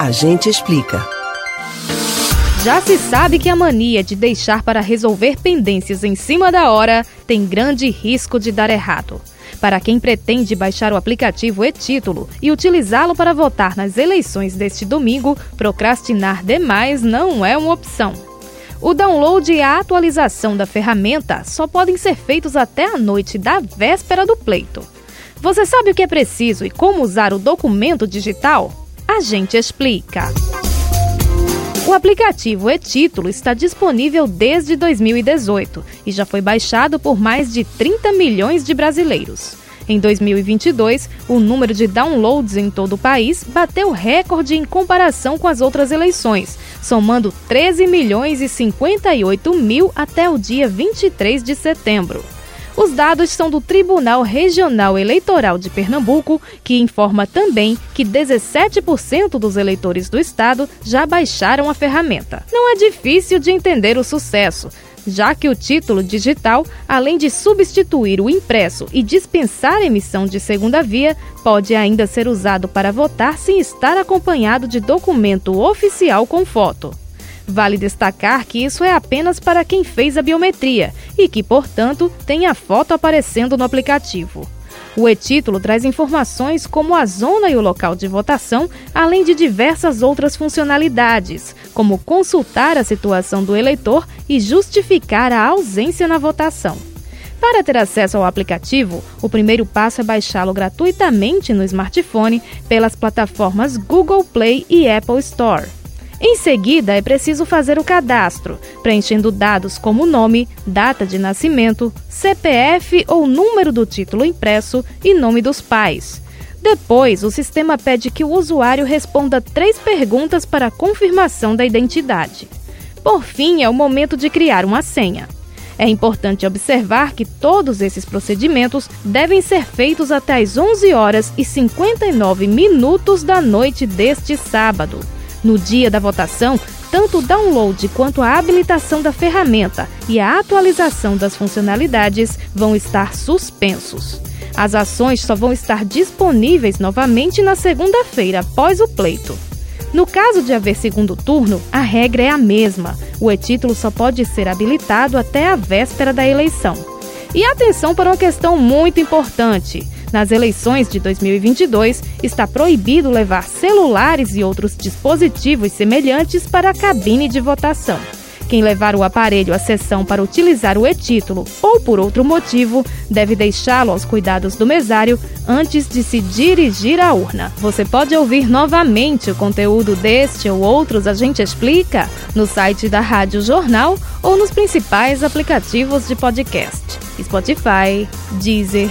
A gente explica. Já se sabe que a mania de deixar para resolver pendências em cima da hora tem grande risco de dar errado. Para quem pretende baixar o aplicativo e-Título e utilizá-lo para votar nas eleições deste domingo, procrastinar demais não é uma opção. O download e a atualização da ferramenta só podem ser feitos até a noite da véspera do pleito. Você sabe o que é preciso e como usar o documento digital? A gente explica. O aplicativo e-Título está disponível desde 2018 e já foi baixado por mais de 30 milhões de brasileiros. Em 2022, o número de downloads em todo o país bateu recorde em comparação com as outras eleições, somando 13 milhões e 58 mil até o dia 23 de setembro. Os dados são do Tribunal Regional Eleitoral de Pernambuco, que informa também que 17% dos eleitores do estado já baixaram a ferramenta. Não é difícil de entender o sucesso já que o título digital, além de substituir o impresso e dispensar a emissão de segunda via, pode ainda ser usado para votar sem estar acompanhado de documento oficial com foto. Vale destacar que isso é apenas para quem fez a biometria e que, portanto, tem a foto aparecendo no aplicativo. O e-título traz informações como a zona e o local de votação, além de diversas outras funcionalidades, como consultar a situação do eleitor e justificar a ausência na votação. Para ter acesso ao aplicativo, o primeiro passo é baixá-lo gratuitamente no smartphone pelas plataformas Google Play e Apple Store. Em seguida, é preciso fazer o cadastro, preenchendo dados como nome, data de nascimento, CPF ou número do título impresso e nome dos pais. Depois, o sistema pede que o usuário responda três perguntas para confirmação da identidade. Por fim, é o momento de criar uma senha. É importante observar que todos esses procedimentos devem ser feitos até as 11 horas e 59 minutos da noite deste sábado. No dia da votação, tanto o download quanto a habilitação da ferramenta e a atualização das funcionalidades vão estar suspensos. As ações só vão estar disponíveis novamente na segunda-feira após o pleito. No caso de haver segundo turno, a regra é a mesma. O e-título só pode ser habilitado até a véspera da eleição. E atenção para uma questão muito importante. Nas eleições de 2022, está proibido levar celulares e outros dispositivos semelhantes para a cabine de votação. Quem levar o aparelho à sessão para utilizar o e-título ou por outro motivo, deve deixá-lo aos cuidados do mesário antes de se dirigir à urna. Você pode ouvir novamente o conteúdo deste ou outros A Gente Explica no site da Rádio Jornal ou nos principais aplicativos de podcast: Spotify, Deezer,